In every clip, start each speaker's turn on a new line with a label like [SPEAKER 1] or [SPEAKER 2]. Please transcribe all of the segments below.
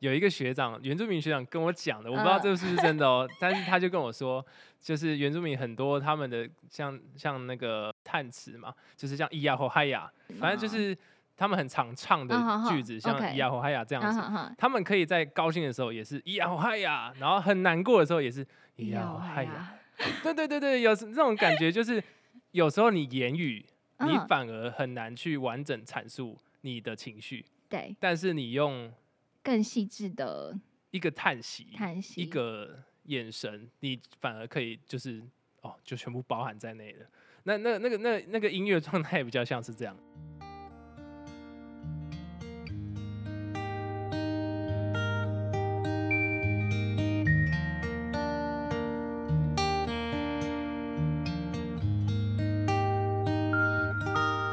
[SPEAKER 1] 有一个学长，原住民学长跟我讲的，我不知道这个是不是真的哦，但是他就跟我说，就是原住民很多他们的像像那个叹词嘛，就是像咿呀吼嗨呀，反正就是他们很常唱的句子，像咿呀吼嗨呀这样子，他们可以在高兴的时候也是咿呀吼嗨呀，然后很难过的时候也是咿呀吼嗨呀，对对对对，有这种感觉，就是有时候你言语你反而很难去完整阐述你的情绪。
[SPEAKER 2] 对，
[SPEAKER 1] 但是你用
[SPEAKER 2] 更细致的
[SPEAKER 1] 一个叹息，
[SPEAKER 2] 叹息，
[SPEAKER 1] 一个眼神，你反而可以就是哦，就全部包含在内的。那那那个那那个音乐状态比较像是这样。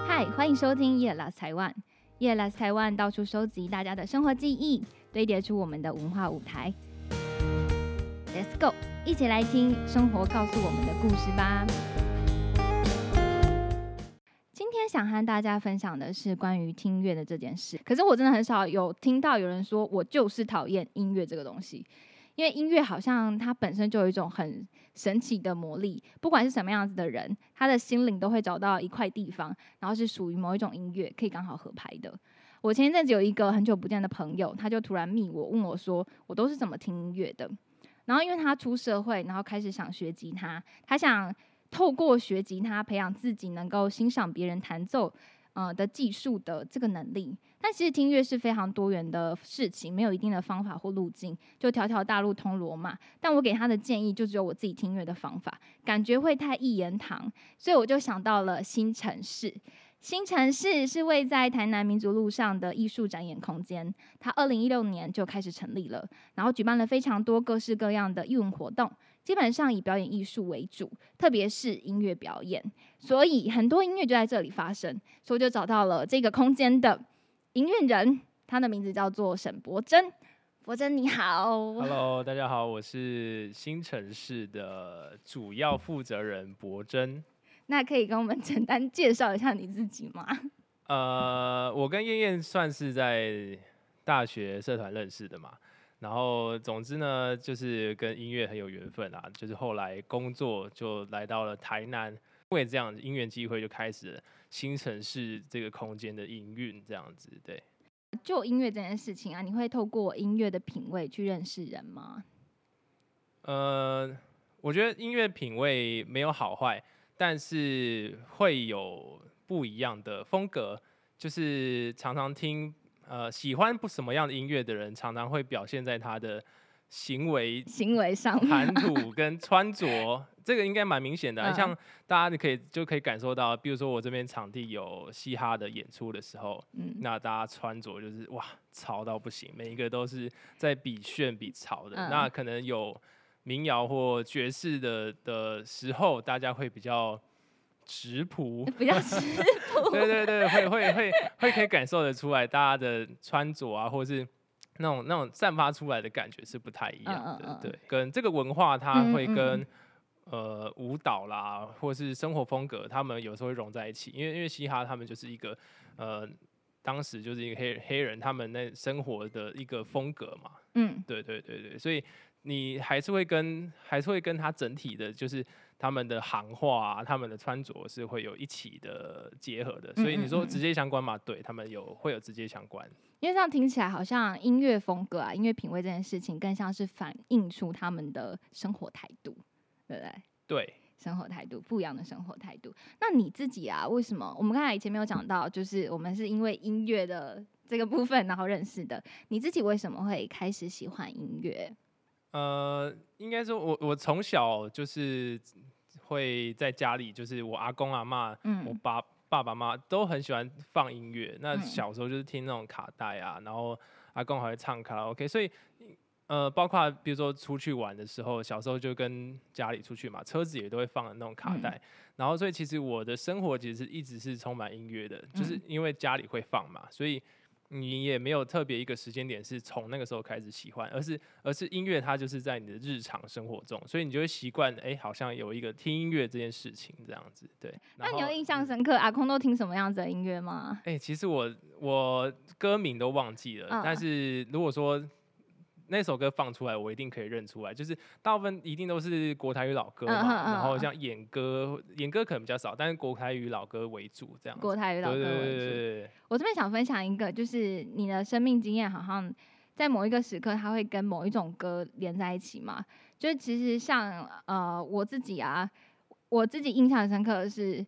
[SPEAKER 2] 嗨，欢迎收听《夜拉台湾》。夜来台湾，到处收集大家的生活记忆，堆叠出我们的文化舞台。Let's go，一起来听生活告诉我们的故事吧。今天想和大家分享的是关于听乐的这件事。可是我真的很少有听到有人说我就是讨厌音乐这个东西。因为音乐好像它本身就有一种很神奇的魔力，不管是什么样子的人，他的心灵都会找到一块地方，然后是属于某一种音乐，可以刚好合拍的。我前一阵子有一个很久不见的朋友，他就突然密我，问我说我都是怎么听音乐的。然后因为他出社会，然后开始想学吉他，他想透过学吉他培养自己能够欣赏别人弹奏。呃的技术的这个能力，但其实听乐是非常多元的事情，没有一定的方法或路径，就条条大路通罗马。但我给他的建议就只有我自己听乐的方法，感觉会太一言堂，所以我就想到了新城市。新城市是位在台南民族路上的艺术展演空间，它二零一六年就开始成立了，然后举办了非常多各式各样的艺文活动。基本上以表演艺术为主，特别是音乐表演，所以很多音乐就在这里发生。所以就找到了这个空间的营运人，他的名字叫做沈博珍。博珍你好
[SPEAKER 1] ，Hello，大家好，我是新城市的主要负责人博珍。
[SPEAKER 2] 那可以跟我们 简单介绍一下你自己吗？
[SPEAKER 1] 呃，我跟燕燕算是在大学社团认识的嘛。然后，总之呢，就是跟音乐很有缘分啊。就是后来工作就来到了台南，因为这样音乐机会就开始了新城市这个空间的营运，这样子对。
[SPEAKER 2] 就音乐这件事情啊，你会透过音乐的品味去认识人吗？
[SPEAKER 1] 呃，我觉得音乐品味没有好坏，但是会有不一样的风格，就是常常听。呃，喜欢不什么样的音乐的人，常常会表现在他的行为、
[SPEAKER 2] 行为上、
[SPEAKER 1] 谈吐跟穿着，这个应该蛮明显的。像大家你可以就可以感受到，比如说我这边场地有嘻哈的演出的时候，嗯，那大家穿着就是哇，潮到不行，每一个都是在比炫比潮的。那可能有民谣或爵士的的时候，大家会比较。直朴，
[SPEAKER 2] 比较直朴，
[SPEAKER 1] 对对对，会会会会可以感受得出来，大家的穿着啊，或者是那种那种散发出来的感觉是不太一样的，对，跟这个文化它会跟呃舞蹈啦，或是生活风格，他们有时候会融在一起，因为因为嘻哈他们就是一个呃当时就是一个黑黑人他们那生活的一个风格嘛，嗯，对对对对，所以你还是会跟还是会跟他整体的，就是。他们的行话啊，他们的穿着是会有一起的结合的，所以你说直接相关嘛？对他们有会有直接相关。
[SPEAKER 2] 因为这样听起来好像音乐风格啊，音乐品味这件事情更像是反映出他们的生活态度，对不对？
[SPEAKER 1] 对，
[SPEAKER 2] 生活态度不一样的生活态度。那你自己啊，为什么我们刚才以前没有讲到，就是我们是因为音乐的这个部分然后认识的？你自己为什么会开始喜欢音乐？
[SPEAKER 1] 呃，应该说，我我从小就是会在家里，就是我阿公阿妈，嗯，我爸爸爸妈妈都很喜欢放音乐。那小时候就是听那种卡带啊，然后阿公还会唱卡拉 OK，所以呃，包括比如说出去玩的时候，小时候就跟家里出去嘛，车子也都会放那种卡带。然后所以其实我的生活其实一直是充满音乐的，就是因为家里会放嘛，所以。你也没有特别一个时间点是从那个时候开始喜欢，而是而是音乐它就是在你的日常生活中，所以你就会习惯哎，好像有一个听音乐这件事情这样子，对。
[SPEAKER 2] 那你有印象深刻阿空都听什么样子的音乐吗？
[SPEAKER 1] 哎，其实我我歌名都忘记了，但是如果说那首歌放出来，我一定可以认出来。就是大部分一定都是国台语老歌嘛，然后像演歌，演歌可能比较少，但是国台语老歌为主这样。
[SPEAKER 2] 国台语老歌为主。我这边想分享一个，就是你的生命经验，好像在某一个时刻，它会跟某一种歌连在一起嘛？就是其实像呃我自己啊，我自己印象很深刻的是。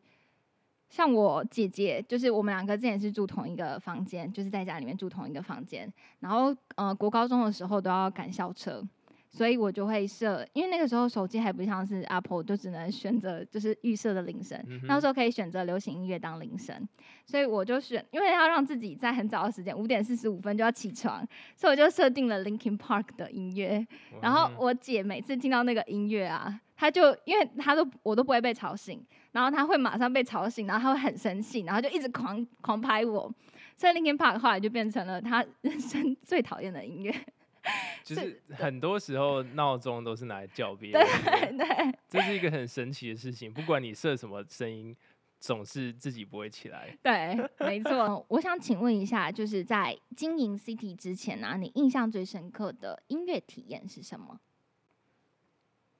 [SPEAKER 2] 像我姐姐，就是我们两个之前是住同一个房间，就是在家里面住同一个房间。然后，呃，国高中的时候都要赶校车，所以我就会设，因为那个时候手机还不像是 Apple，就只能选择就是预设的铃声。那时候可以选择流行音乐当铃声，所以我就选，因为要让自己在很早的时间，五点四十五分就要起床，所以我就设定了 Linkin Park 的音乐。然后我姐每次听到那个音乐啊，她就因为她都我都不会被吵醒。然后他会马上被吵醒，然后他会很生气，然后就一直狂狂拍我。所以 Linkin Park 后来就变成了他人生最讨厌的音乐。
[SPEAKER 1] 就是很多时候闹钟都是拿来叫别人。
[SPEAKER 2] 对对。
[SPEAKER 1] 这是一个很神奇的事情，不管你设什么声音，总是自己不会起来。
[SPEAKER 2] 对，没错。我想请问一下，就是在经营 City 之前呢，你印象最深刻的音乐体验是什么？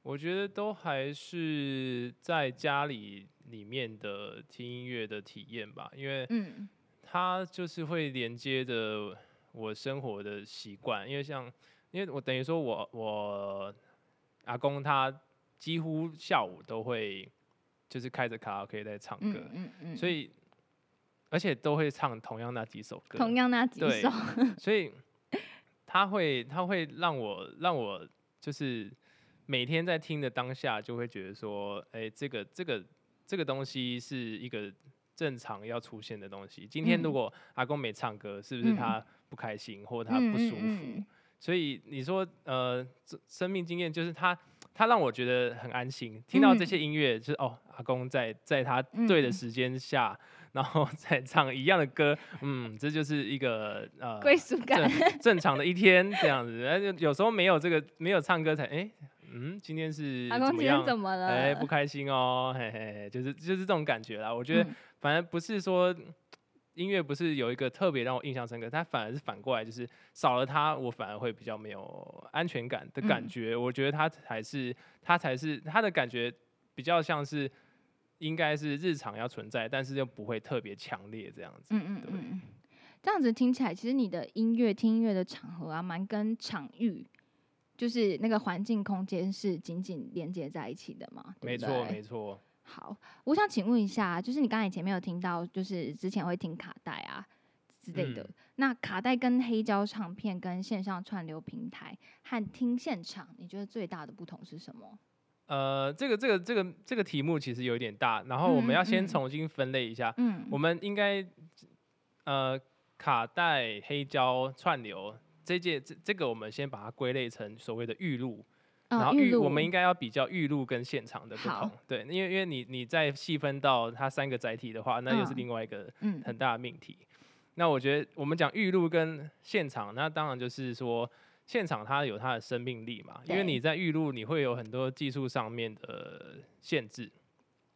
[SPEAKER 1] 我觉得都还是在家里里面的听音乐的体验吧，因为它就是会连接着我生活的习惯。因为像，因为我等于说我我阿公他几乎下午都会就是开着卡拉 OK 在唱歌，所以而且都会唱同样那几首歌，
[SPEAKER 2] 同样那几首，
[SPEAKER 1] 所以他会他会让我让我就是。每天在听的当下，就会觉得说，哎，这个这个这个东西是一个正常要出现的东西。今天如果阿公没唱歌，是不是他不开心或他不舒服？所以你说，呃，生命经验就是他，他让我觉得很安心。听到这些音乐，就是哦，阿公在在他对的时间下，然后 再唱一样的歌，嗯，这就是一个呃
[SPEAKER 2] 归属感
[SPEAKER 1] 正常的一天这样子。有时候没有这个没有唱歌才哎。嗯，今天是阿公今天？
[SPEAKER 2] 怎么了？
[SPEAKER 1] 哎，不开心哦，嘿嘿，就是就是这种感觉啦。我觉得反而不是说音乐不是有一个特别让我印象深刻，它反而是反过来，就是少了它，我反而会比较没有安全感的感觉。我觉得它才是，它才是它的感觉比较像是应该是日常要存在，但是又不会特别强烈这样子。嗯嗯嗯，
[SPEAKER 2] 这样子听起来，其实你的音乐听音乐的场合啊，蛮跟场域。就是那个环境空间是紧紧连接在一起的嘛？
[SPEAKER 1] 没错，没错。
[SPEAKER 2] 好，我想请问一下，就是你刚才前面有听到，就是之前会听卡带啊之类的。那卡带跟黑胶唱片跟线上串流平台和听现场，你觉得最大的不同是什么？
[SPEAKER 1] 呃，这个这个这个这个题目其实有点大，然后我们要先重新分类一下。嗯，我们应该呃卡带、黑胶、串流。这届这这个我们先把它归类成所谓的预录，然后预我们应该要比较预录跟现场的不同，对，因为因为你你再细分到它三个载体的话，那又是另外一个很大的命题。那我觉得我们讲预录跟现场，那当然就是说现场它有它的生命力嘛，因为你在预录你会有很多技术上面的限制，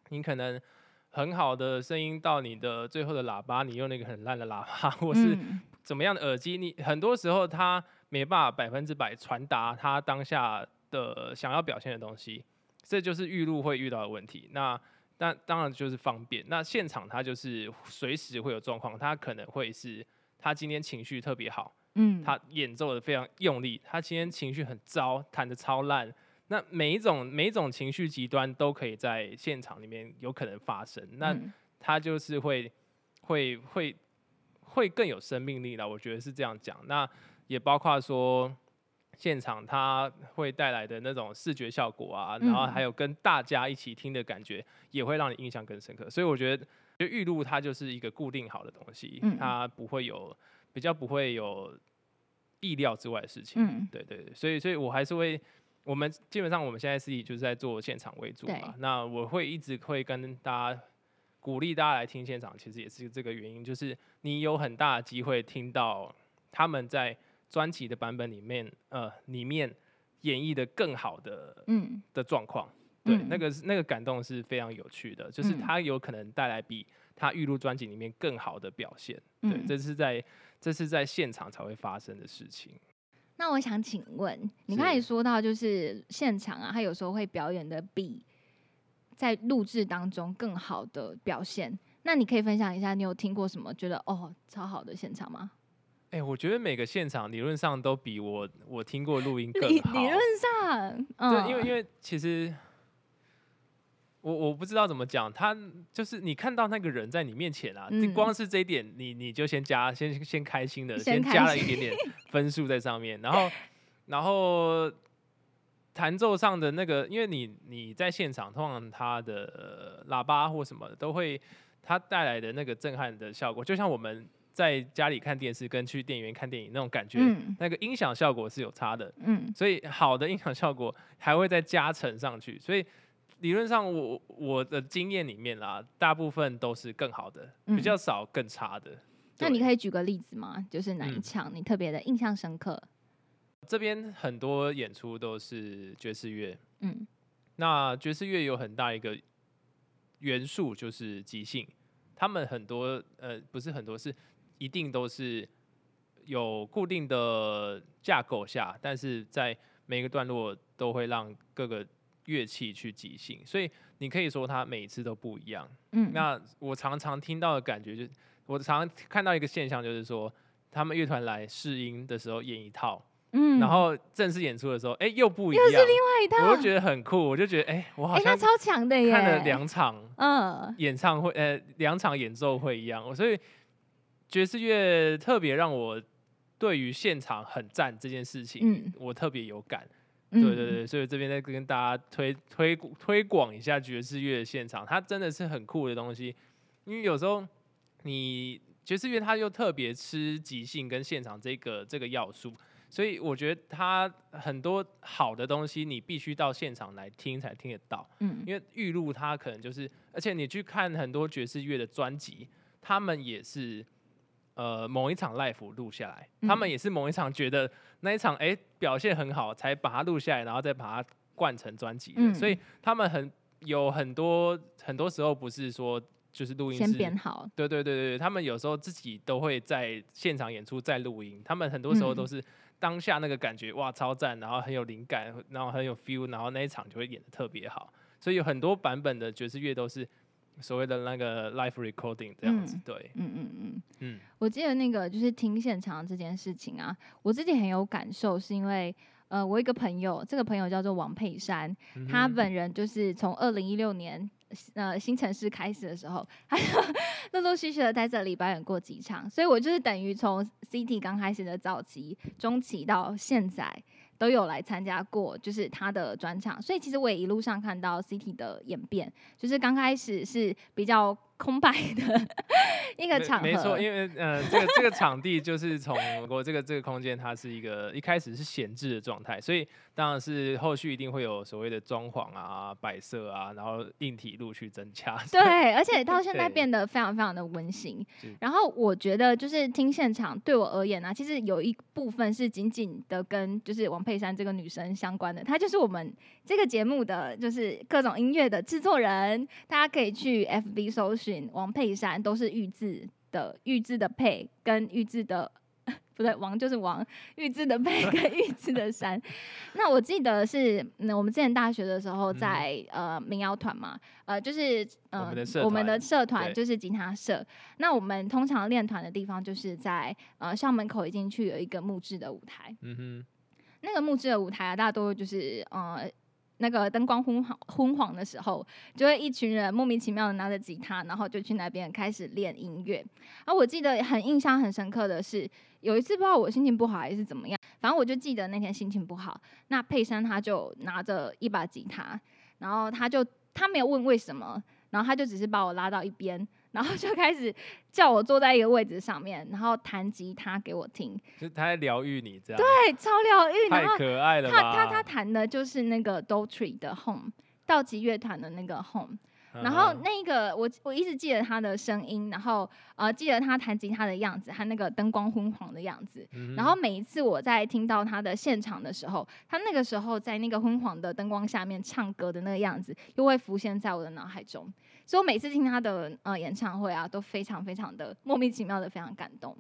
[SPEAKER 1] 你可能很好的声音到你的最后的喇叭，你用那个很烂的喇叭或是。怎么样的耳机，你很多时候它没办法百分之百传达它当下的想要表现的东西，这就是预录会遇到的问题。那那当然就是方便。那现场它就是随时会有状况，它可能会是他今天情绪特别好，嗯，他演奏的非常用力，他今天情绪很糟，弹的超烂。那每一种每一种情绪极端都可以在现场里面有可能发生。那他就是会会会。会更有生命力了，我觉得是这样讲。那也包括说现场它会带来的那种视觉效果啊，然后还有跟大家一起听的感觉，也会让你印象更深刻。所以我觉得，就预录它就是一个固定好的东西，它不会有比较不会有意料之外的事情。嗯，对对对。所以，所以我还是会，我们基本上我们现在是以就是在做现场为主嘛。那我会一直会跟大家。鼓励大家来听现场，其实也是这个原因，就是你有很大的机会听到他们在专辑的版本里面，呃，里面演绎的更好的，嗯，的状况，对，那个那个感动是非常有趣的，就是他有可能带来比他预录专辑里面更好的表现，对，这是在这是在现场才会发生的事情。
[SPEAKER 2] 那我想请问，你刚才说到就是现场啊，他有时候会表演的比在录制当中更好的表现。那你可以分享一下，你有听过什么觉得哦超好的现场吗？
[SPEAKER 1] 哎，我觉得每个现场理论上都比我我听过录音更好。
[SPEAKER 2] 理论上，
[SPEAKER 1] 对，因为因为其实我我不知道怎么讲，他就是你看到那个人在你面前啊，光是这一点，你你就先加先先开心的，先加了一点点分数在上面，然后 然后弹奏上的那个，因为你你在现场，通常它的喇叭或什么都会。它带来的那个震撼的效果，就像我们在家里看电视跟去电影院看电影那种感觉，那个音响效果是有差的。嗯，所以好的音响效果还会再加成上去。所以理论上，我我的经验里面啦，大部分都是更好的，比较少更差的。
[SPEAKER 2] 那你可以举个例子吗？就是哪一场你特别的印象深刻？
[SPEAKER 1] 这边很多演出都是爵士乐。嗯，那爵士乐有很大一个。元素就是即兴，他们很多呃不是很多是一定都是有固定的架构下，但是在每个段落都会让各个乐器去即兴，所以你可以说它每一次都不一样。嗯，那我常常听到的感觉就是，我常常看到一个现象就是说，他们乐团来试音的时候演一套。嗯，然后正式演出的时候，哎，又不一样，
[SPEAKER 2] 又是另外一套，
[SPEAKER 1] 我就觉得很酷，我就觉得，哎，我好像
[SPEAKER 2] 超强的耶，
[SPEAKER 1] 看了两场，嗯，演唱会，呃，两场演奏会一样，所以爵士乐特别让我对于现场很赞这件事情，我特别有感，对对对，所以这边再跟大家推推推广一下爵士乐的现场，它真的是很酷的东西，因为有时候你爵士乐它又特别吃即兴跟现场这个这个要素。所以我觉得他很多好的东西，你必须到现场来听才听得到。嗯，因为预录它可能就是，而且你去看很多爵士乐的专辑，他们也是呃某一场 live 录下来，他们也是某一场觉得那一场哎表现很好，才把它录下来，然后再把它灌成专辑嗯。所以他们很有很多很多时候不是说就是录音
[SPEAKER 2] 先编好，
[SPEAKER 1] 对对对对，他们有时候自己都会在现场演出再录音，他们很多时候都是。当下那个感觉哇超赞，然后很有灵感，然后很有 feel，然后那一场就会演的特别好。所以有很多版本的爵士乐都是所谓的那个 live recording 这样子。对，嗯嗯
[SPEAKER 2] 嗯嗯。我记得那个就是听现场这件事情啊，我自己很有感受，是因为呃，我一个朋友，这个朋友叫做王佩珊，他本人就是从二零一六年。呃，新城市开始的时候，他就陆陆续续的在这里表演过几场，所以我就是等于从 CT 刚开始的早期、中期到现在，都有来参加过，就是他的专场，所以其实我也一路上看到 CT 的演变，就是刚开始是比较。空白的一个场合，
[SPEAKER 1] 没错，因为呃，这个这个场地就是从我这个这个空间，它是一个一开始是闲置的状态，所以当然是后续一定会有所谓的装潢啊、摆设啊，然后硬体陆续增加。
[SPEAKER 2] 对，而且到现在变得非常非常的温馨。然后我觉得就是听现场对我而言呢，其实有一部分是紧紧的跟就是王佩珊这个女生相关的，她就是我们这个节目的就是各种音乐的制作人，大家可以去 FB 搜寻。王佩珊都是玉字的，玉字的佩跟玉字的 不对，王就是王，玉字的佩跟玉字的山。那我记得是，那我们之前大学的时候在呃民谣团嘛，呃就是
[SPEAKER 1] 呃
[SPEAKER 2] 我们的社团就是吉他社。那我们通常练团的地方就是在呃校门口一进去有一个木质的舞台。嗯哼，那个木质的舞台啊，大多就是呃。那个灯光昏黄昏黄的时候，就会一群人莫名其妙的拿着吉他，然后就去那边开始练音乐。而我记得很印象很深刻的是，有一次不知道我心情不好还是怎么样，反正我就记得那天心情不好。那佩珊他就拿着一把吉他，然后他就他没有问为什么，然后他就只是把我拉到一边。然后就开始叫我坐在一个位置上面，然后弹吉他给我听，
[SPEAKER 1] 就他在疗愈你这样，
[SPEAKER 2] 对，超疗愈，
[SPEAKER 1] 太可爱了他
[SPEAKER 2] 他他弹的就是那个 d o t r e 的 Home，道吉乐团的那个 Home。然后那个我我一直记得他的声音，然后呃记得他弹吉他的样子他那个灯光昏黄的样子。然后每一次我在听到他的现场的时候，他那个时候在那个昏黄的灯光下面唱歌的那个样子，又会浮现在我的脑海中。所以我每次听他的呃演唱会啊，都非常非常的莫名其妙的非常感动。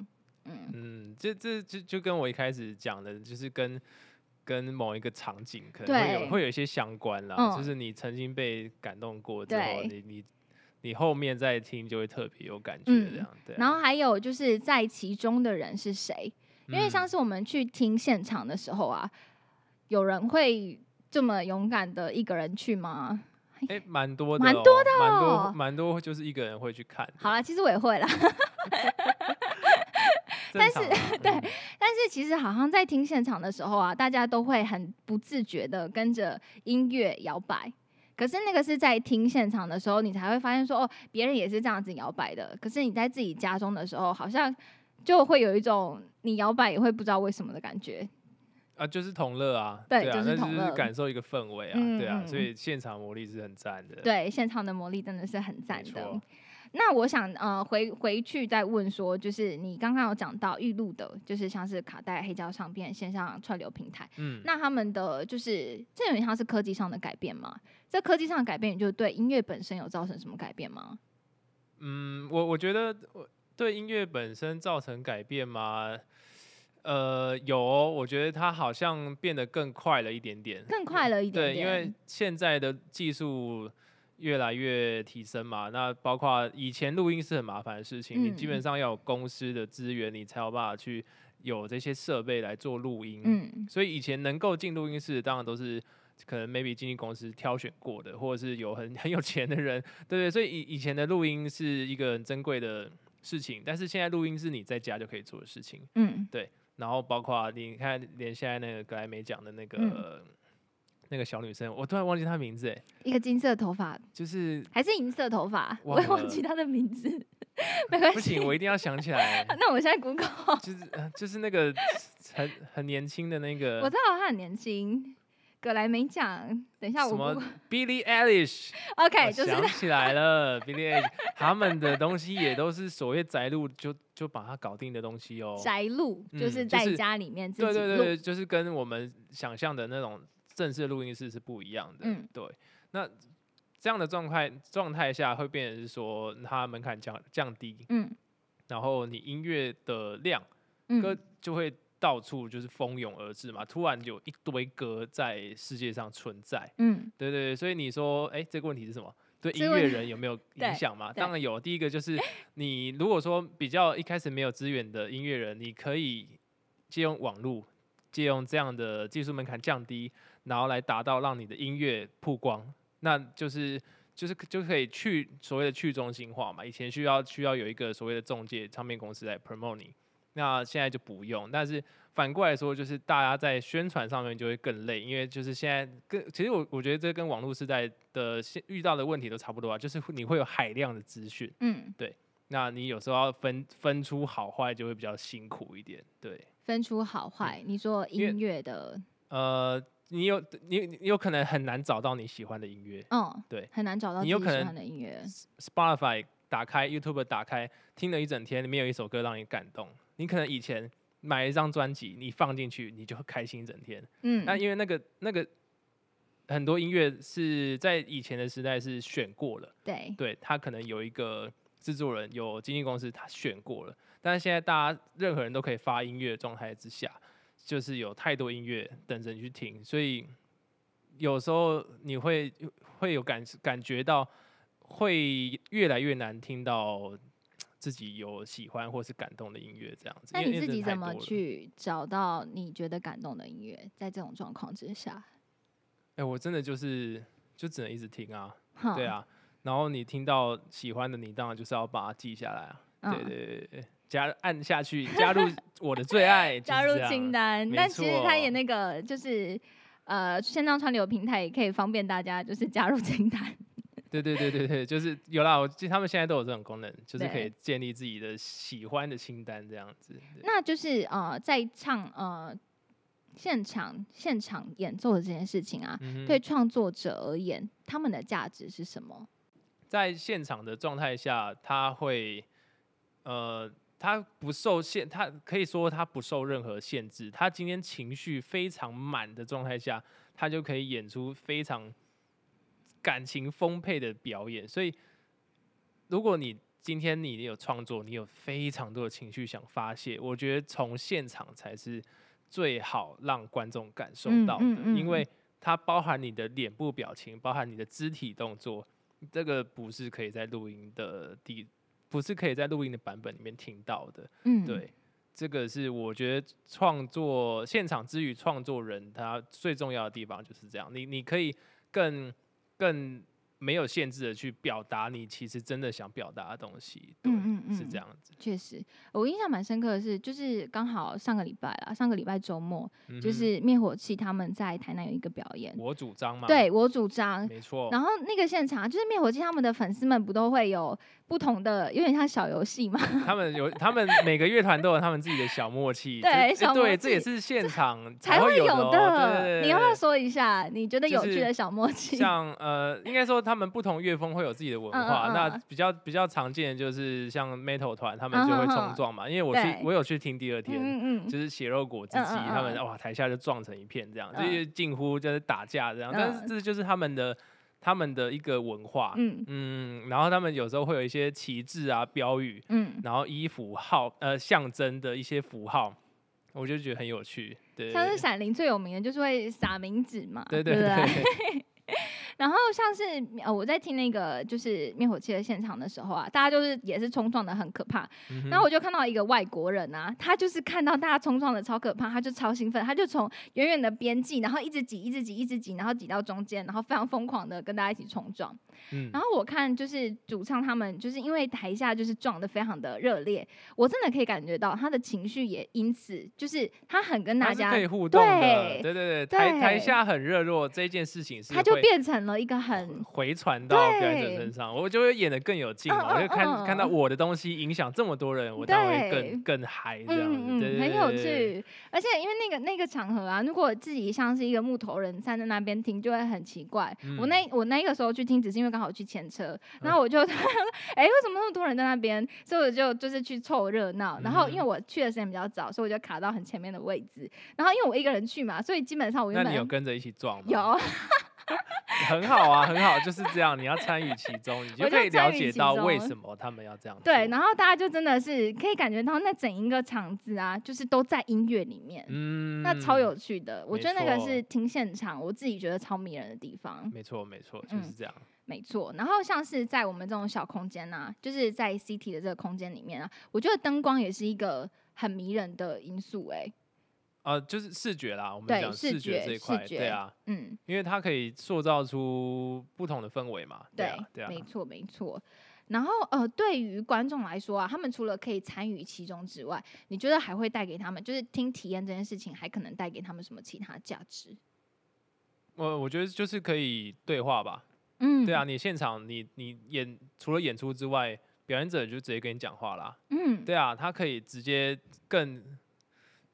[SPEAKER 1] 嗯嗯，这这就就跟我一开始讲的，就是跟跟某一个场景可能会有会有一些相关啦，就是你曾经被感动过之后，你你你后面再听就会特别有感觉这样。对。
[SPEAKER 2] 然后还有就是在其中的人是谁？因为像是我们去听现场的时候啊，有人会这么勇敢的一个人去吗？
[SPEAKER 1] 哎，蛮多的，
[SPEAKER 2] 蛮多的，
[SPEAKER 1] 蛮多，蛮多，就是一个人会去看。
[SPEAKER 2] 好了，其实我也会啦。但是，对，但是其实好像在听现场的时候啊，大家都会很不自觉的跟着音乐摇摆。可是那个是在听现场的时候，你才会发现说，哦，别人也是这样子摇摆的。可是你在自己家中的时候，好像就会有一种你摇摆也会不知道为什么的感觉。
[SPEAKER 1] 啊，就是同乐啊，
[SPEAKER 2] 对，
[SPEAKER 1] 就是
[SPEAKER 2] 同乐，
[SPEAKER 1] 感受一个氛围啊，对啊，所以现场魔力是很赞的。
[SPEAKER 2] 对，现场的魔力真的是很赞的。那我想呃回回去再问说，就是你刚刚有讲到预录的，就是像是卡带、黑胶唱片、线上串流平台，嗯，那他们的就是这有点像是科技上的改变吗？这科技上的改变，就对音乐本身有造成什么改变吗？
[SPEAKER 1] 嗯，我我觉得对音乐本身造成改变吗？呃，有，我觉得它好像变得更快了一点点，
[SPEAKER 2] 更快了一点
[SPEAKER 1] 點。对，因为现在的技术越来越提升嘛，那包括以前录音是很麻烦的事情，你基本上要有公司的资源，你才有办法去有这些设备来做录音。嗯，所以以前能够进录音室，当然都是可能 maybe 经纪公司挑选过的，或者是有很 很有钱的人，对不对？所以以以前的录音是一个很珍贵的事情，但是现在录音是你在家就可以做的事情。嗯，对。然后包括你看，连现在那个格莱美奖的那个那个小女生，我突然忘记她名字哎，
[SPEAKER 2] 一个金色头发，
[SPEAKER 1] 就是
[SPEAKER 2] 还是银色头发，我也忘记她的名字，没关系，
[SPEAKER 1] 不行，我一定要想起来。
[SPEAKER 2] 那我现在 Google，
[SPEAKER 1] 就是就是那个很很年轻的那个，
[SPEAKER 2] 我知道她很年轻。格莱美奖，等一下我。？
[SPEAKER 1] Billy Eilish？OK，
[SPEAKER 2] 就是
[SPEAKER 1] 想起来了，Billy Eilish，他们的东西也都是所谓宅录，就就把它搞定的东西哦。
[SPEAKER 2] 宅录就是在家里面自己录。
[SPEAKER 1] 对对对，就是跟我们想象的那种正式录音室是不一样的。嗯，对。那这样的状态状态下，会变成是说它门槛降降低。嗯。然后你音乐的量，歌就会。到处就是蜂拥而至嘛，突然有一堆歌在世界上存在，嗯，对对对，所以你说，哎，这个问题是什么？对音乐人有没有 影响嘛？当然有。第一个就是 你如果说比较一开始没有资源的音乐人，你可以借用网络，借用这样的技术门槛降低，然后来达到让你的音乐曝光，那就是就是就可以去所谓的去中心化嘛。以前需要需要有一个所谓的中介唱片公司来 promote 你。那现在就不用，但是反过来说，就是大家在宣传上面就会更累，因为就是现在跟其实我我觉得这跟网络时代的现遇到的问题都差不多啊，就是你会有海量的资讯，嗯，对，那你有时候要分分出好坏就会比较辛苦一点，对，
[SPEAKER 2] 分出好坏，你说音乐的，
[SPEAKER 1] 呃，你有你你有可能很难找到你喜欢的音乐，嗯，对，
[SPEAKER 2] 很难找。到你有可能喜欢的音乐
[SPEAKER 1] ，Spotify 打开 YouTube 打开听了一整天，里面有一首歌让你感动。你可能以前买一张专辑，你放进去，你就会开心一整天。嗯，那因为那个那个很多音乐是在以前的时代是选过了，
[SPEAKER 2] 对，
[SPEAKER 1] 对他可能有一个制作人，有经纪公司他选过了。但是现在大家任何人都可以发音乐状态之下，就是有太多音乐等着你去听，所以有时候你会会有感感觉到会越来越难听到。自己有喜欢或是感动的音乐，这样子。
[SPEAKER 2] 那你自己怎么去找到你觉得感动的音乐？在这种状况之下，
[SPEAKER 1] 哎，我真的就是就只能一直听啊，对啊。然后你听到喜欢的，你当然就是要把它记下来啊。对对对对，加按下去加入我的最爱，
[SPEAKER 2] 加入清单。但其实他也那个就是呃，线上串流平台也可以方便大家就是加入清单。
[SPEAKER 1] 对对对对对，就是有啦。我记他们现在都有这种功能，就是可以建立自己的喜欢的清单这样子。
[SPEAKER 2] 那就是呃，在唱呃现场现场演奏的这件事情啊，对创作者而言，他们的价值是什么？
[SPEAKER 1] 在现场的状态下，他会呃，他不受限，他可以说他不受任何限制。他今天情绪非常满的状态下，他就可以演出非常。感情丰沛的表演，所以如果你今天你有创作，你有非常多的情绪想发泄，我觉得从现场才是最好让观众感受到的，因为它包含你的脸部表情，包含你的肢体动作，这个不是可以在录音的地，不是可以在录音的版本里面听到的。嗯，对，这个是我觉得创作现场之余，创作人他最重要的地方就是这样，你你可以更更。没有限制的去表达你其实真的想表达的东西，对，是这样子。
[SPEAKER 2] 确实，我印象蛮深刻的是，就是刚好上个礼拜啊，上个礼拜周末，就是灭火器他们在台南有一个表演。
[SPEAKER 1] 我主张嘛，
[SPEAKER 2] 对我主张，
[SPEAKER 1] 没错。
[SPEAKER 2] 然后那个现场就是灭火器他们的粉丝们不都会有不同的，有点像小游戏嘛。
[SPEAKER 1] 他们有，他们每个乐团都有他们自己的小默契。
[SPEAKER 2] 对，
[SPEAKER 1] 对，这也是现场
[SPEAKER 2] 才会
[SPEAKER 1] 有
[SPEAKER 2] 的。你要不要说一下你觉得有趣的小默契？
[SPEAKER 1] 像呃，应该说他们不同乐风会有自己的文化。那比较比较常见的就是像 metal 团，他们就会冲撞嘛。因为我去，我有去听第二天，就是血肉果汁机，他们哇台下就撞成一片这样，就近乎就是打架这样。但是这就是他们的他们的一个文化，嗯嗯。然后他们有时候会有一些旗帜啊、标语，嗯，然后衣服号呃象征的一些符号，我就觉得很有趣。对，
[SPEAKER 2] 像是闪灵最有名的就是会撒名纸嘛，对对
[SPEAKER 1] 对。
[SPEAKER 2] 然后像是呃我在听那个就是灭火器的现场的时候啊，大家就是也是冲撞的很可怕。然后我就看到一个外国人啊，他就是看到大家冲撞的超可怕，他就超兴奋，他就从远远的边际，然后一直挤，一直挤，一直挤，然后挤到中间，然后非常疯狂的跟大家一起冲撞。然后我看就是主唱他们就是因为台下就是撞的非常的热烈，我真的可以感觉到他的情绪也因此就是他很跟大家
[SPEAKER 1] 可以互动的，对对对，台台下很热络这件事情是
[SPEAKER 2] 他就变成了一个很
[SPEAKER 1] 回传到表演者身上，我就会演的更有劲嘛，我就看看到我的东西影响这么多人，我当然会更更嗨这样子，
[SPEAKER 2] 很有趣。而且因为那个那个场合啊，如果自己像是一个木头人站在那边听，就会很奇怪。我那我那个时候去听，只是因为刚好去前车，然后我就 哎，为什么那么多人在那边？所以我就就是去凑热闹。然后因为我去的时间比较早，所以我就卡到很前面的位置。然后因为我一个人去嘛，所以基本上我
[SPEAKER 1] 那你有跟着一起撞吗？
[SPEAKER 2] 有。
[SPEAKER 1] 很好啊，很好，就是这样。你要参与其中，你 就可以了解到为什么他们要这样。
[SPEAKER 2] 对，然后大家就真的是可以感觉到那整一个场子啊，就是都在音乐里面，嗯，那超有趣的。我觉得那个是听现场，我自己觉得超迷人的地方。
[SPEAKER 1] 没错，没错，就是这样。
[SPEAKER 2] 没错。然后像是在我们这种小空间啊，就是在 CT 的这个空间里面啊，我觉得灯光也是一个很迷人的因素，哎。
[SPEAKER 1] 呃，就是视觉啦，我们讲视觉这一块，对啊，嗯，因为它可以塑造出不同的氛围嘛，对啊，对啊，
[SPEAKER 2] 没错没错。然后呃，对于观众来说啊，他们除了可以参与其中之外，你觉得还会带给他们，就是听体验这件事情，还可能带给他们什么其他价值？
[SPEAKER 1] 我我觉得就是可以对话吧，嗯，对啊，你现场你你演除了演出之外，表演者就直接跟你讲话啦，嗯，对啊，他可以直接更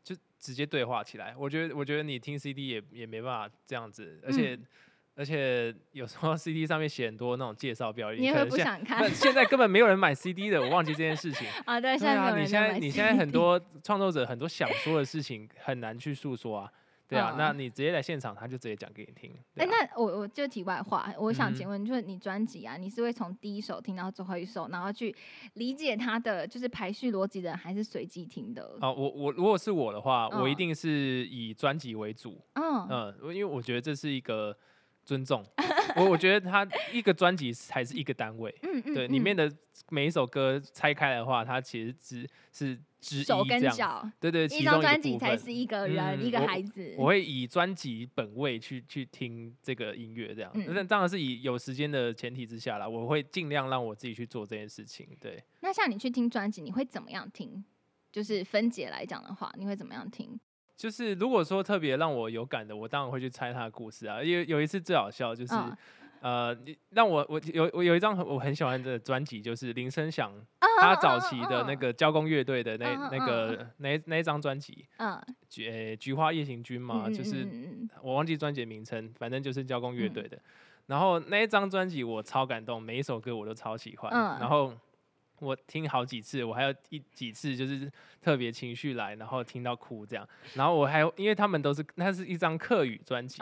[SPEAKER 1] 就。直接对话起来，我觉得，我觉得你听 CD 也也没办法这样子，而且 而且有时候 CD 上面写很多那种介绍标语，
[SPEAKER 2] 你会不想看？
[SPEAKER 1] 现在根本没有人买 CD 的，我忘记这件事情
[SPEAKER 2] 啊。对，现在
[SPEAKER 1] 你现在你现在很多创作者很多想说的事情很难去诉说啊。对啊，那你直接来现场，他就直接讲给你听。
[SPEAKER 2] 哎，那我我就题外话，我想请问，就是你专辑啊，你是会从第一首听到最后一首，然后去理解它的就是排序逻辑的，还是随机听的？
[SPEAKER 1] 啊，我我如果是我的话，我一定是以专辑为主。嗯嗯，因为我觉得这是一个尊重。我我觉得它一个专辑才是一个单位。嗯嗯，对，里面的每一首歌拆开的话，它其实只是。
[SPEAKER 2] 手跟脚，
[SPEAKER 1] 对对，
[SPEAKER 2] 一张专辑才是一个人，一个孩子。
[SPEAKER 1] 我会以专辑本位去去听这个音乐，这样。那当然是以有时间的前提之下啦，我会尽量让我自己去做这件事情。对。
[SPEAKER 2] 那像你去听专辑，你会怎么样听？就是分解来讲的话，你会怎么样听？
[SPEAKER 1] 就是如果说特别让我有感的，我当然会去猜他的故事啊。有有一次最好笑就是。呃，让我我有我有一张我很喜欢的专辑，就是林声响他早期的那个交工乐队的那那个那那一张专辑，嗯，菊菊花夜行军嘛，就是我忘记专辑名称，反正就是交工乐队的。然后那一张专辑我超感动，每一首歌我都超喜欢。然后我听好几次，我还有一几次就是特别情绪来，然后听到哭这样，然后我还因为他们都是那是一张客语专辑，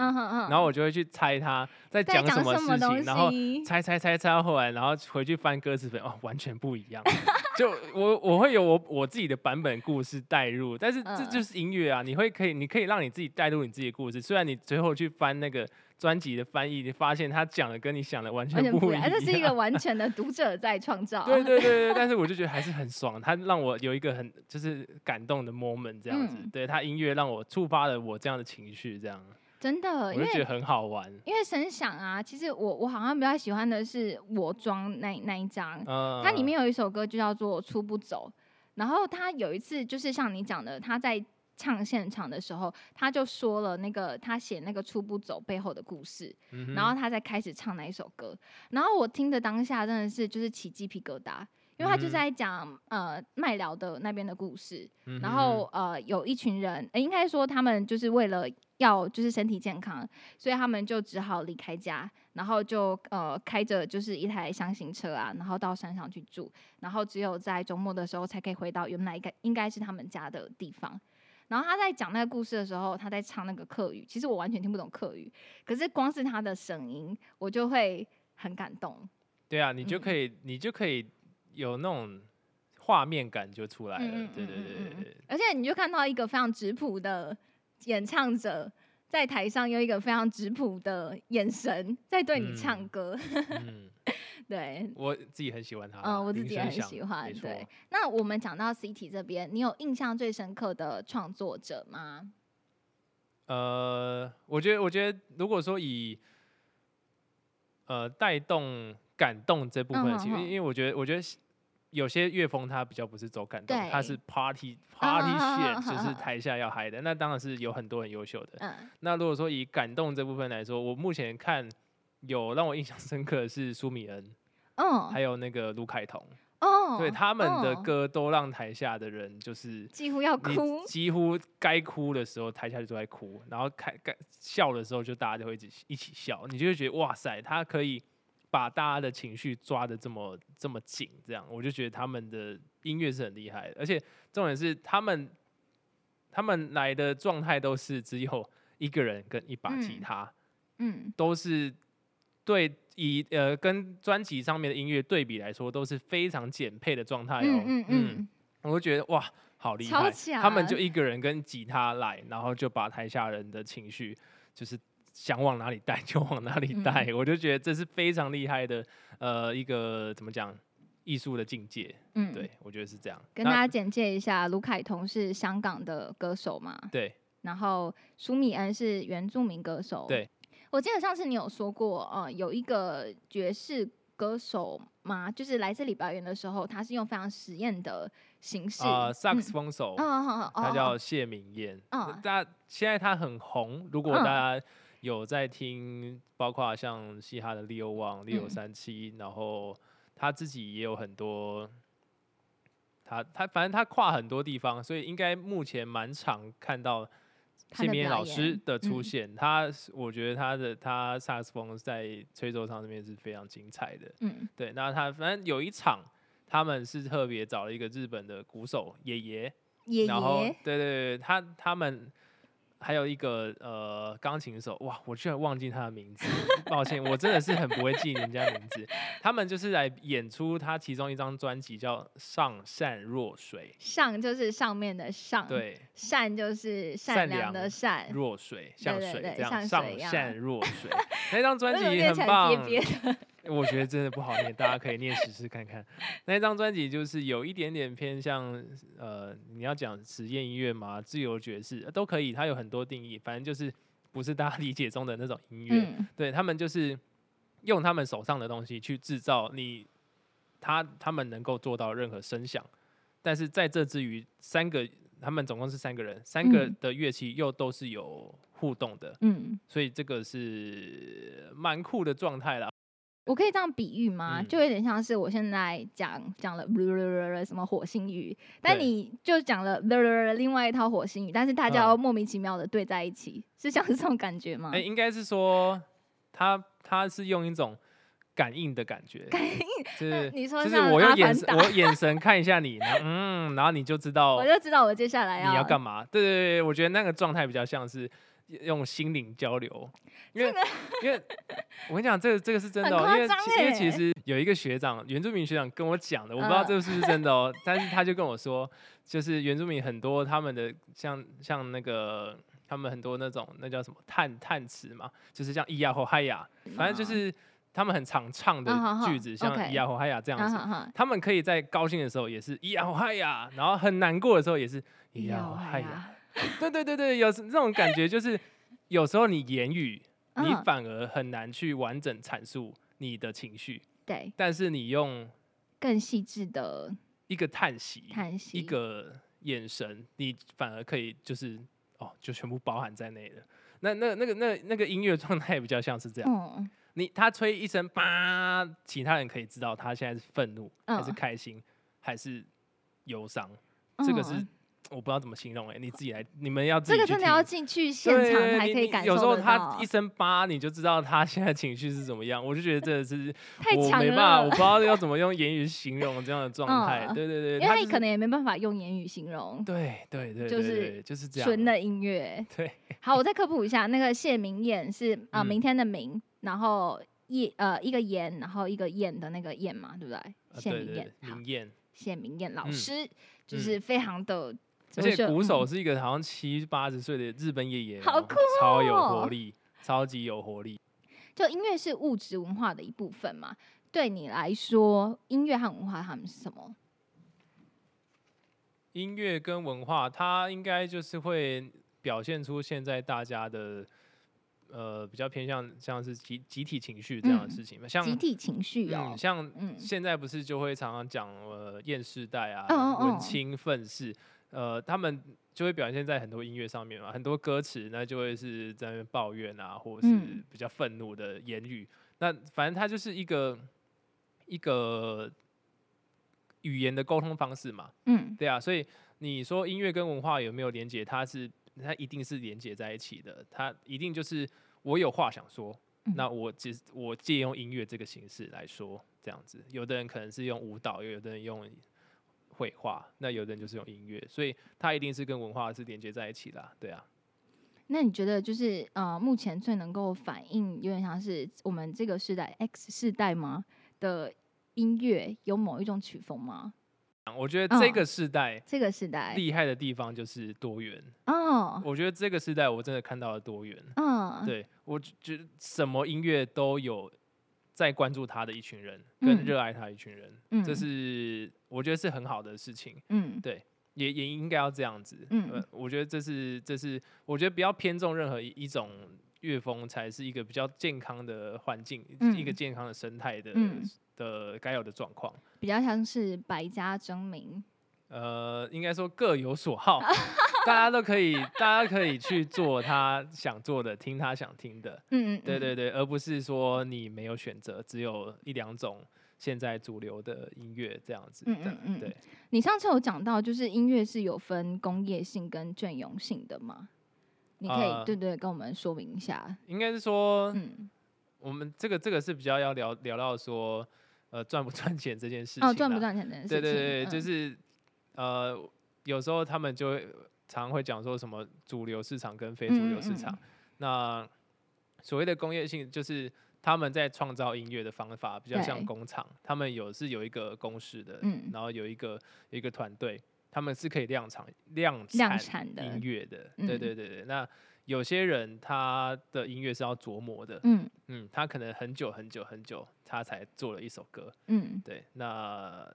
[SPEAKER 1] 然后我就会去猜他在讲什么事情，然后猜猜猜猜到后来，然后回去翻歌词本，哦，完全不一样。就我我会有我我自己的版本故事带入，但是这就是音乐啊，你会可以你可以让你自己带入你自己的故事，虽然你最后去翻那个。专辑的翻译，你发现他讲的跟你想的完全不一样，
[SPEAKER 2] 这是一个完全的读者在创造。
[SPEAKER 1] 对对对对，但是我就觉得还是很爽，他让我有一个很就是感动的 moment 这样子。对他音乐让我触发了我这样的情绪，这样
[SPEAKER 2] 真的，
[SPEAKER 1] 我就觉得很好玩。
[SPEAKER 2] 因为声响啊，其实我我好像比较喜欢的是我装那那一张，它里面有一首歌就叫做《出不走》，然后他有一次就是像你讲的，他在。唱现场的时候，他就说了那个他写那个出不走背后的故事，然后他再开始唱那一首歌，然后我听的当下真的是就是起鸡皮疙瘩，因为他就在讲呃麦寮的那边的故事，然后呃有一群人，应该说他们就是为了要就是身体健康，所以他们就只好离开家，然后就呃开着就是一台箱型车啊，然后到山上去住，然后只有在周末的时候才可以回到原来应该应该是他们家的地方。然后他在讲那个故事的时候，他在唱那个客语，其实我完全听不懂客语，可是光是他的声音，我就会很感动。
[SPEAKER 1] 对啊，你就可以，你就可以有那种画面感就出来了。对对对对对。
[SPEAKER 2] 而且你就看到一个非常质朴的演唱者在台上，用一个非常质朴的眼神在对你唱歌。对，
[SPEAKER 1] 我自己很喜欢他。
[SPEAKER 2] 嗯，我自己也很喜欢。对，那我们讲到 CT 这边，你有印象最深刻的创作者吗？
[SPEAKER 1] 呃，我觉得，我觉得，如果说以呃带动感动这部分，其实因为我觉得，我觉得有些乐风他比较不是走感动，他是 party party 线，就是台下要嗨的。那当然是有很多很优秀的。嗯。那如果说以感动这部分来说，我目前看。有让我印象深刻的是苏米恩，嗯，还有那个卢凯彤，哦，对，他们的歌都让台下的人就是
[SPEAKER 2] 几乎要哭，
[SPEAKER 1] 几乎该哭的时候台下就都在哭，然后开该笑的时候就大家就会一起一起笑，你就会觉得哇塞，他可以把大家的情绪抓的这么这么紧，这样我就觉得他们的音乐是很厉害的，而且重点是他们他们来的状态都是只有一个人跟一把吉他，嗯，都是。对，以呃跟专辑上面的音乐对比来说，都是非常简配的状态哦。嗯嗯嗯，我就觉得哇，好厉害！他们就一个人跟吉他来，然后就把台下人的情绪，就是想往哪里带就往哪里带。我就觉得这是非常厉害的，呃，一个怎么讲艺术的境界。嗯，对我觉得是这样。
[SPEAKER 2] 跟大家简介一下，卢凯彤是香港的歌手嘛？
[SPEAKER 1] 对。
[SPEAKER 2] 然后苏米恩是原住民歌手。
[SPEAKER 1] 对。
[SPEAKER 2] 我记得上次你有说过，呃，有一个爵士歌手嘛，就是来自礼拜园的时候，他是用非常实验的形式
[SPEAKER 1] 啊，萨克斯风手，他叫谢明燕，嗯，大家现在他很红，如果大家有在听，包括像嘻哈的 Leo 王、Leo 三七，然后他自己也有很多，他他反正他跨很多地方，所以应该目前蛮常看到。谢明老师的出现，他我觉得他的他萨克斯风在吹奏上这边是非常精彩的。嗯，对，那他反正有一场，他们是特别找了一个日本的鼓手爷爷，然后对对对，他他们。还有一个呃钢琴手，哇，我居然忘记他的名字，抱歉，我真的是很不会记人家名字。他们就是来演出他其中一张专辑叫《上善若水》，
[SPEAKER 2] 上就是上面的上，
[SPEAKER 1] 对，
[SPEAKER 2] 善就是善良的善，
[SPEAKER 1] 若水像水这样，上善若水。那张专辑很棒。我觉得真的不好念，大家可以念试试看看。那张专辑就是有一点点偏向，呃，你要讲实验音乐嘛，自由爵士都可以，它有很多定义，反正就是不是大家理解中的那种音乐。对他们就是用他们手上的东西去制造你，他他们能够做到任何声响，但是在这之余，三个他们总共是三个人，三个的乐器又都是有互动的，嗯，所以这个是蛮酷的状态了。
[SPEAKER 2] 我可以这样比喻吗？就有点像是我现在讲讲了 什么火星语，但你就讲了 另外一套火星语，但是大家莫名其妙的对在一起，是像是这种感觉吗？
[SPEAKER 1] 哎，应该是说他他是用一种感应的感觉，
[SPEAKER 2] 感应
[SPEAKER 1] 就是
[SPEAKER 2] 你说
[SPEAKER 1] 就是我用眼神，
[SPEAKER 2] 我
[SPEAKER 1] 眼神看一下你，然后嗯，然后你就知道，
[SPEAKER 2] 我就知道我接下来
[SPEAKER 1] 你要干嘛。对对对，我觉得那个状态比较像是用心灵交流，因为因为我跟你讲，这个这个是真的，哦因为因为其实有一个学长，原住民学长跟我讲的，我不知道这个是不是真的哦，但是他就跟我说，就是原住民很多他们的像像那个。他们很多那种那叫什么叹叹词嘛，就是像咿呀吼嗨呀，反正就是他们很常唱的句子，像咿呀吼嗨呀这样子。他们可以在高兴的时候也是咿呀吼嗨呀，然后很难过的时候也是咿呀吼嗨呀。对对对对，有这种感觉，就是有时候你言语你反而很难去完整阐述你的情绪。
[SPEAKER 2] 对。
[SPEAKER 1] 但是你用
[SPEAKER 2] 更细致的
[SPEAKER 1] 一个叹息，
[SPEAKER 2] 叹息，
[SPEAKER 1] 一个眼神，你反而可以就是。哦，就全部包含在内的。那那那个那那个音乐状态比较像是这样。你他吹一声吧，其他人可以知道他现在是愤怒，还是开心，还是忧伤。这个是。我不知道怎么形容哎，你自己来，你们要自己
[SPEAKER 2] 这个真的要进去现场才可以感受
[SPEAKER 1] 有时候他一声八，你就知道他现在情绪是怎么样。我就觉得这是
[SPEAKER 2] 太强
[SPEAKER 1] 了，我不知道要 怎么用言语形容这样的状态。对对对，
[SPEAKER 2] 因为可能也没办法用言语形容。
[SPEAKER 1] 对对对，
[SPEAKER 2] 就是
[SPEAKER 1] 就是这样。
[SPEAKER 2] 纯的音乐。
[SPEAKER 1] 对。
[SPEAKER 2] 好，我再科普一下，那个谢明燕是啊，明天的明，然后一呃一个言，然后一个燕的那个燕嘛，对不对？谢明燕，
[SPEAKER 1] 明燕，
[SPEAKER 2] 谢明燕老师就是非常的。
[SPEAKER 1] 而且鼓手是一个好像七八十岁的日本爷爷，
[SPEAKER 2] 好酷，
[SPEAKER 1] 超有活力，超级有活力。
[SPEAKER 2] 就音乐是物质文化的一部分嘛？对你来说，音乐和文化他们是什么？
[SPEAKER 1] 音乐跟文化，它应该就是会表现出现在大家的呃比较偏向像是集集体情绪这样的事情嘛？像
[SPEAKER 2] 集体情绪
[SPEAKER 1] 哦，像现在不是就会常常讲呃厌世代啊，文青愤世。呃，他们就会表现在很多音乐上面嘛，很多歌词那就会是在那边抱怨啊，或者是比较愤怒的言语。那反正它就是一个一个语言的沟通方式嘛。嗯，对啊，所以你说音乐跟文化有没有连接？它是它一定是连接在一起的。它一定就是我有话想说，那我借我借用音乐这个形式来说，这样子。有的人可能是用舞蹈，有的人用。绘画，那有的人就是用音乐，所以它一定是跟文化是连接在一起的，对啊。
[SPEAKER 2] 那你觉得就是呃，目前最能够反映有点像是我们这个时代 X 世代吗的音乐，有某一种曲风吗？
[SPEAKER 1] 我觉得这个时代，
[SPEAKER 2] 这个时代
[SPEAKER 1] 厉害的地方就是多元哦。我觉得这个时代我真的看到了多元，嗯，对我觉得什么音乐都有。在关注他的一群人，跟热爱他一群人，这是我觉得是很好的事情。嗯，对，也也应该要这样子。嗯，我觉得这是这是我觉得不要偏重任何一种乐风，才是一个比较健康的环境，一个健康的生态的的该有的状况。
[SPEAKER 2] 比较像是百家争鸣。
[SPEAKER 1] 呃，应该说各有所好，大家都可以，大家可以去做他想做的，听他想听的。嗯嗯，对对对，而不是说你没有选择，只有一两种现在主流的音乐这样子。嗯嗯嗯，对。
[SPEAKER 2] 你上次有讲到，就是音乐是有分工业性跟隽永性的吗？你可以对对跟我们说明一下。
[SPEAKER 1] 应该是说，嗯，我们这个这个是比较要聊聊到说，呃，赚不赚钱这件事情。哦，
[SPEAKER 2] 赚不赚钱这件事情。对
[SPEAKER 1] 对对，就是。呃，有时候他们就会常常会讲说什么主流市场跟非主流市场。那所谓的工业性，就是他们在创造音乐的方法比较像工厂，他们有是有一个公式的，然后有一个一个团队，他们是可以量产量产音乐的。对对对对。那有些人他的音乐是要琢磨的，嗯嗯，他可能很久很久很久，他才做了一首歌。嗯，对，那。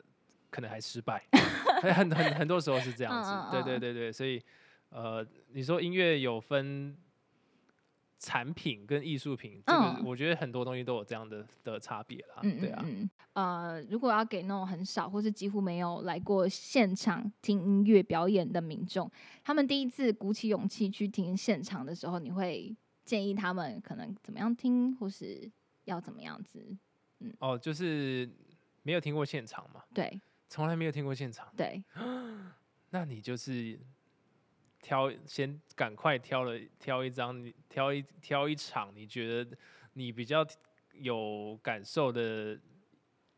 [SPEAKER 1] 可能还失败，很很很多时候是这样子，对对对对，所以呃，你说音乐有分产品跟艺术品，这个我觉得很多东西都有这样的的差别啦，对啊，
[SPEAKER 2] 呃，如果要给那种很少或是几乎没有来过现场听音乐表演的民众，他们第一次鼓起勇气去听现场的时候，你会建议他们可能怎么样听，或是要怎么样子？
[SPEAKER 1] 嗯，哦，就是没有听过现场嘛，
[SPEAKER 2] 对。
[SPEAKER 1] 从来没有听过现场，
[SPEAKER 2] 对，
[SPEAKER 1] 那你就是挑先赶快挑了挑一张，你挑一挑一场，你觉得你比较有感受的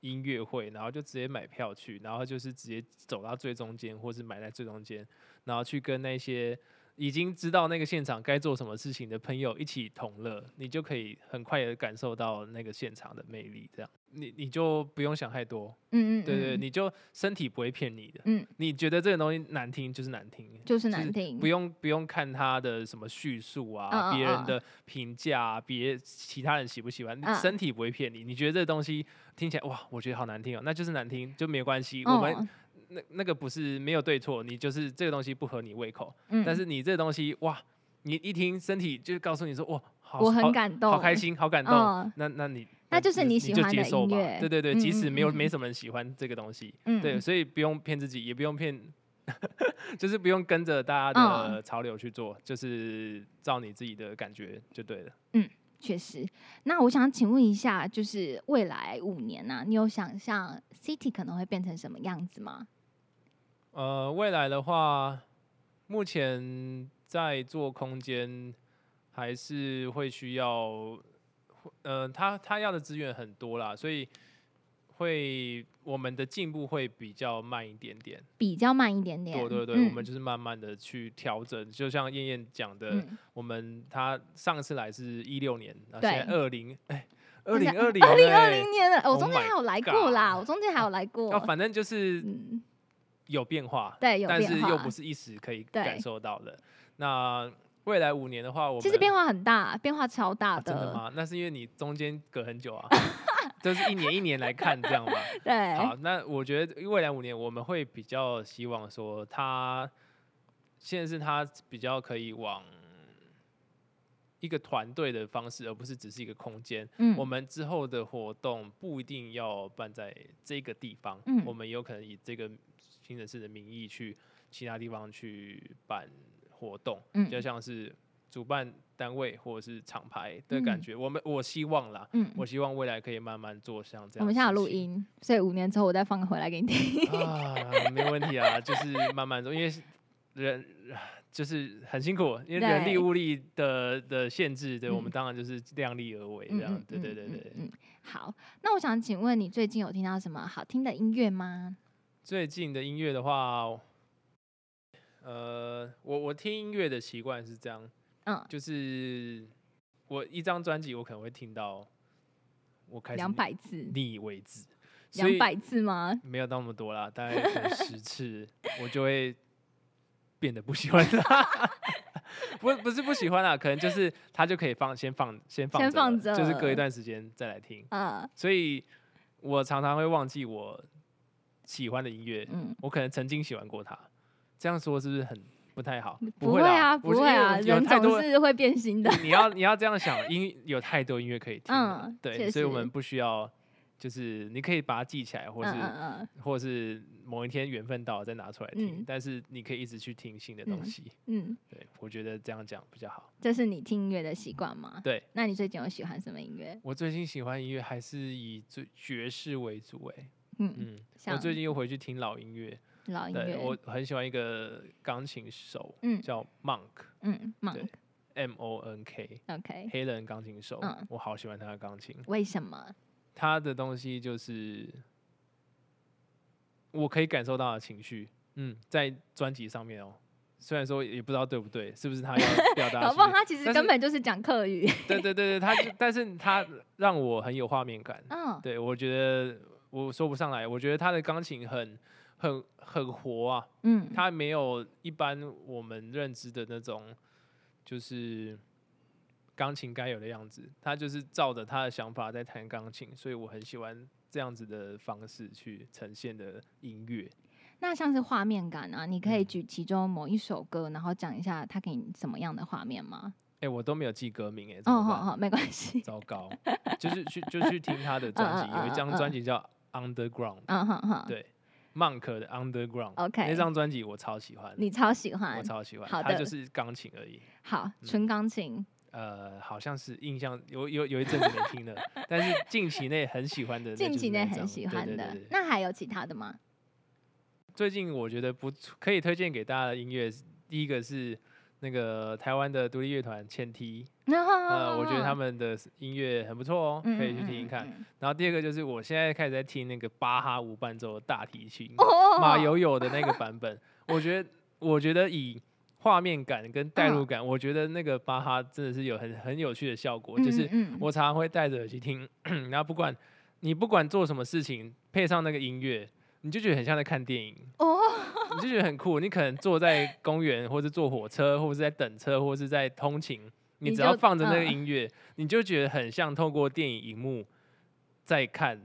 [SPEAKER 1] 音乐会，然后就直接买票去，然后就是直接走到最中间，或是买在最中间，然后去跟那些。已经知道那个现场该做什么事情的朋友一起同乐，你就可以很快的感受到那个现场的魅力。这样，你你就不用想太多。嗯嗯，对对，你就身体不会骗你的。嗯，你觉得这个东西难听就是难听，
[SPEAKER 2] 就是难听，
[SPEAKER 1] 不用不用看他的什么叙述啊，别人的评价，别其他人喜不喜欢，身体不会骗你。你觉得这个东西听起来哇，我觉得好难听哦，那就是难听，就没关系。我们。那那个不是没有对错，你就是这个东西不合你胃口。嗯。但是你这个东西哇，你一听身体就告诉你说哇，
[SPEAKER 2] 我很感动，
[SPEAKER 1] 好开心，好感动。那那你
[SPEAKER 2] 那就是你喜欢的音
[SPEAKER 1] 乐。对对对，即使没有没什么人喜欢这个东西，嗯，对，所以不用骗自己，也不用骗，就是不用跟着大家的潮流去做，就是照你自己的感觉就对了。
[SPEAKER 2] 嗯，确实。那我想请问一下，就是未来五年呢，你有想象 City 可能会变成什么样子吗？
[SPEAKER 1] 呃，未来的话，目前在做空间，还是会需要，呃，他他要的资源很多啦，所以会我们的进步会比较慢一点点，
[SPEAKER 2] 比较慢一点点。
[SPEAKER 1] 对对对，我们就是慢慢的去调整，就像燕燕讲的，我们他上次来是一六年，现在二零哎，二零二零
[SPEAKER 2] 二零二零年了，我中间还有来过啦，我中间还有来过，
[SPEAKER 1] 反正就是。有变化，
[SPEAKER 2] 对，
[SPEAKER 1] 但是又不是一时可以感受到的。那未来五年的话，我
[SPEAKER 2] 其实变化很大，变化超大的。
[SPEAKER 1] 真的吗？那是因为你中间隔很久啊，就是一年一年来看这样嘛。
[SPEAKER 2] 对。
[SPEAKER 1] 好，那我觉得未来五年我们会比较希望说，他现在是他比较可以往一个团队的方式，而不是只是一个空间。嗯。我们之后的活动不一定要办在这个地方，嗯，我们有可能以这个。新城市的名义去其他地方去办活动，嗯，就像是主办单位或者是厂牌的感觉。我们我希望啦，嗯，我希望未来可以慢慢做像这样。
[SPEAKER 2] 我们现在有录音，所以五年之后我再放回来给你听。
[SPEAKER 1] 啊，没问题啊，就是慢慢做，因为人就是很辛苦，因为人力物力的的限制，对我们当然就是量力而为这样。对对对对，嗯，
[SPEAKER 2] 好，那我想请问你最近有听到什么好听的音乐吗？
[SPEAKER 1] 最近的音乐的话，呃，我我听音乐的习惯是这样，嗯，就是我一张专辑我可能会听到我开始
[SPEAKER 2] 两百次
[SPEAKER 1] 腻为止，
[SPEAKER 2] 两百次吗？
[SPEAKER 1] 没有那么多啦，大概十次我就会变得不喜欢它。不不是不喜欢啦，可能就是他就可以放先放先放先
[SPEAKER 2] 放
[SPEAKER 1] 着，就是隔一段时间再来听，嗯，所以我常常会忘记我。喜欢的音乐，嗯，我可能曾经喜欢过他，这样说是不是很不太好？
[SPEAKER 2] 不会啊，不会啊，人总是会变心的。
[SPEAKER 1] 你要你要这样想，音有太多音乐可以听，嗯，对，所以我们不需要，就是你可以把它记起来，或是或是某一天缘分到了再拿出来听，但是你可以一直去听新的东西，嗯，对，我觉得这样讲比较好。
[SPEAKER 2] 这是你听音乐的习惯吗？
[SPEAKER 1] 对，
[SPEAKER 2] 那你最近有喜欢什么音乐？
[SPEAKER 1] 我最近喜欢音乐还是以最爵士为主，哎。嗯嗯，我最近又回去听老音乐，
[SPEAKER 2] 老音乐，
[SPEAKER 1] 我很喜欢一个钢琴手，嗯，叫 Monk，嗯，Monk，M O N
[SPEAKER 2] K，OK，
[SPEAKER 1] 黑人钢琴手，我好喜欢他的钢琴，
[SPEAKER 2] 为什么？
[SPEAKER 1] 他的东西就是我可以感受到的情绪，嗯，在专辑上面哦，虽然说也不知道对不对，是不是他要表达，
[SPEAKER 2] 搞不好他其实根本就是讲客语，
[SPEAKER 1] 对对对对，他但是他让我很有画面感，嗯，对我觉得。我说不上来，我觉得他的钢琴很、很、很活啊。嗯，他没有一般我们认知的那种，就是钢琴该有的样子。他就是照着他的想法在弹钢琴，所以我很喜欢这样子的方式去呈现的音乐。
[SPEAKER 2] 那像是画面感啊，你可以举其中某一首歌，然后讲一下他给你什么样的画面吗？
[SPEAKER 1] 哎，我都没有记歌名哎。
[SPEAKER 2] 哦，好好，没关系。
[SPEAKER 1] 糟糕，就是去就去听他的专辑，有一张专辑叫。Underground，嗯哼哼，对，Monk 的 Underground，OK，那张专辑我超喜欢，
[SPEAKER 2] 你超喜欢，
[SPEAKER 1] 我超喜欢，好的，它就是钢琴而已，
[SPEAKER 2] 好，纯钢琴，
[SPEAKER 1] 呃，好像是印象有有有一阵子没听了，但是近期内很喜欢的，
[SPEAKER 2] 近期内很喜欢的，那还有其他的吗？
[SPEAKER 1] 最近我觉得不可以推荐给大家的音乐，第一个是。那个台湾的独立乐团前提，呃，我觉得他们的音乐很不错哦，可以去听听看。然后第二个就是我现在开始在听那个巴哈无伴奏的大提琴，马友友的那个版本，我觉得我觉得以画面感跟代入感，我觉得那个巴哈真的是有很很有趣的效果，就是我常常会戴着耳机听，然后不管你不管做什么事情，配上那个音乐。你就觉得很像在看电影哦，你就觉得很酷。你可能坐在公园，或者坐火车，或者是在等车，或者是在通勤，你只要放着那个音乐，你就觉得很像透过电影荧幕在看，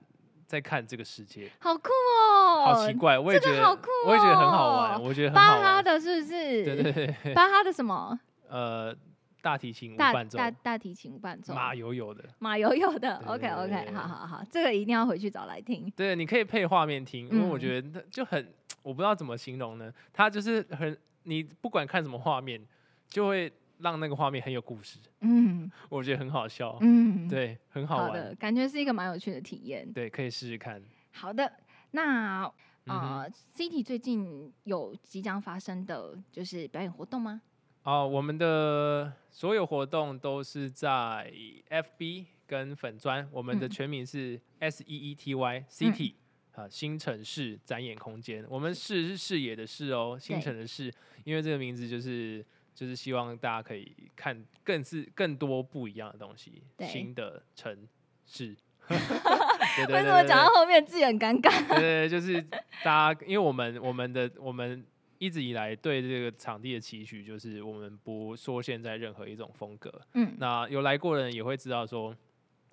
[SPEAKER 1] 在看这个世界。
[SPEAKER 2] 好酷哦！
[SPEAKER 1] 好奇怪，我也觉得好酷，我也觉得很好玩。我觉得
[SPEAKER 2] 巴哈的是不是？
[SPEAKER 1] 对对对，
[SPEAKER 2] 巴哈的什么？
[SPEAKER 1] 呃。大提琴伴奏，
[SPEAKER 2] 大大提琴伴奏，
[SPEAKER 1] 马友友的，
[SPEAKER 2] 马友友的，OK OK，好好好，这个一定要回去找来听。
[SPEAKER 1] 对，你可以配画面听，因为我觉得就很，我不知道怎么形容呢，它就是很，你不管看什么画面，就会让那个画面很有故事。嗯，我觉得很好笑。嗯，对，很好玩的，
[SPEAKER 2] 感觉是一个蛮有趣的体验。
[SPEAKER 1] 对，可以试试看。
[SPEAKER 2] 好的，那呃，City 最近有即将发生的就是表演活动吗？
[SPEAKER 1] 哦，我们的所有活动都是在 FB 跟粉砖，我们的全名是 S E E T Y City 啊，新城市展演空间。我们视是视野的视哦，新城的视，因为这个名字就是就是希望大家可以看更是更多不一样的东西，新的城市。
[SPEAKER 2] 为什么讲到后面自己很尴尬？
[SPEAKER 1] 对，就是大家，因为我们我们的我们。一直以来对这个场地的期许就是，我们不说现在任何一种风格。嗯，那有来过的人也会知道说，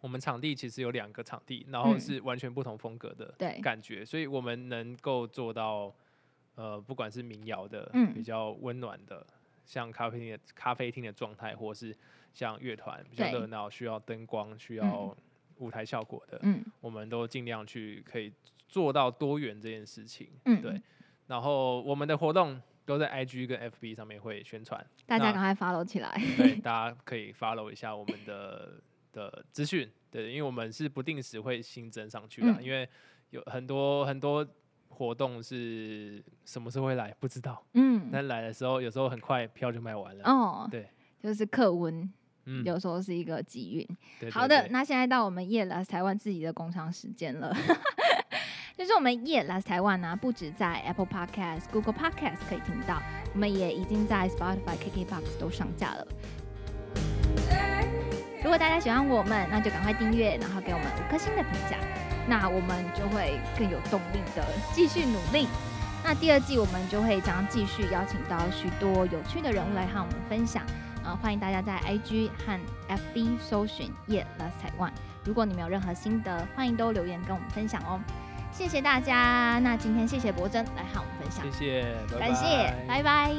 [SPEAKER 1] 我们场地其实有两个场地，然后是完全不同风格的感觉，所以我们能够做到，呃，不管是民谣的，比较温暖的，像咖啡厅的咖啡厅的状态，或是像乐团比较热闹，需要灯光、需要舞台效果的，嗯，我们都尽量去可以做到多元这件事情。嗯，对。然后我们的活动都在 IG 跟 FB 上面会宣传，
[SPEAKER 2] 大家赶快 follow 起来。
[SPEAKER 1] 对，大家可以 follow 一下我们的的资讯。对，因为我们是不定时会新增上去的，因为有很多很多活动是什么时候会来不知道。嗯，但来的时候有时候很快票就卖完了。哦，对，
[SPEAKER 2] 就是客温，嗯，有时候是一个机运。好的，那现在到我们夜来台湾自己的工厂时间了。就是我们夜来台湾呢，不止在 Apple Podcast、Google Podcast 可以听到，我们也已经在 Spotify、KKBox 都上架了。如果大家喜欢我们，那就赶快订阅，然后给我们五颗星的评价，那我们就会更有动力的继续努力。那第二季我们就会将继续邀请到许多有趣的人物来和我们分享，呃欢迎大家在 IG 和 FB 搜寻夜来台湾。如果你们有任何心得，欢迎都留言跟我们分享哦。谢谢大家，那今天谢谢博真来和我们分享，
[SPEAKER 1] 谢谢，
[SPEAKER 2] 感谢，拜拜。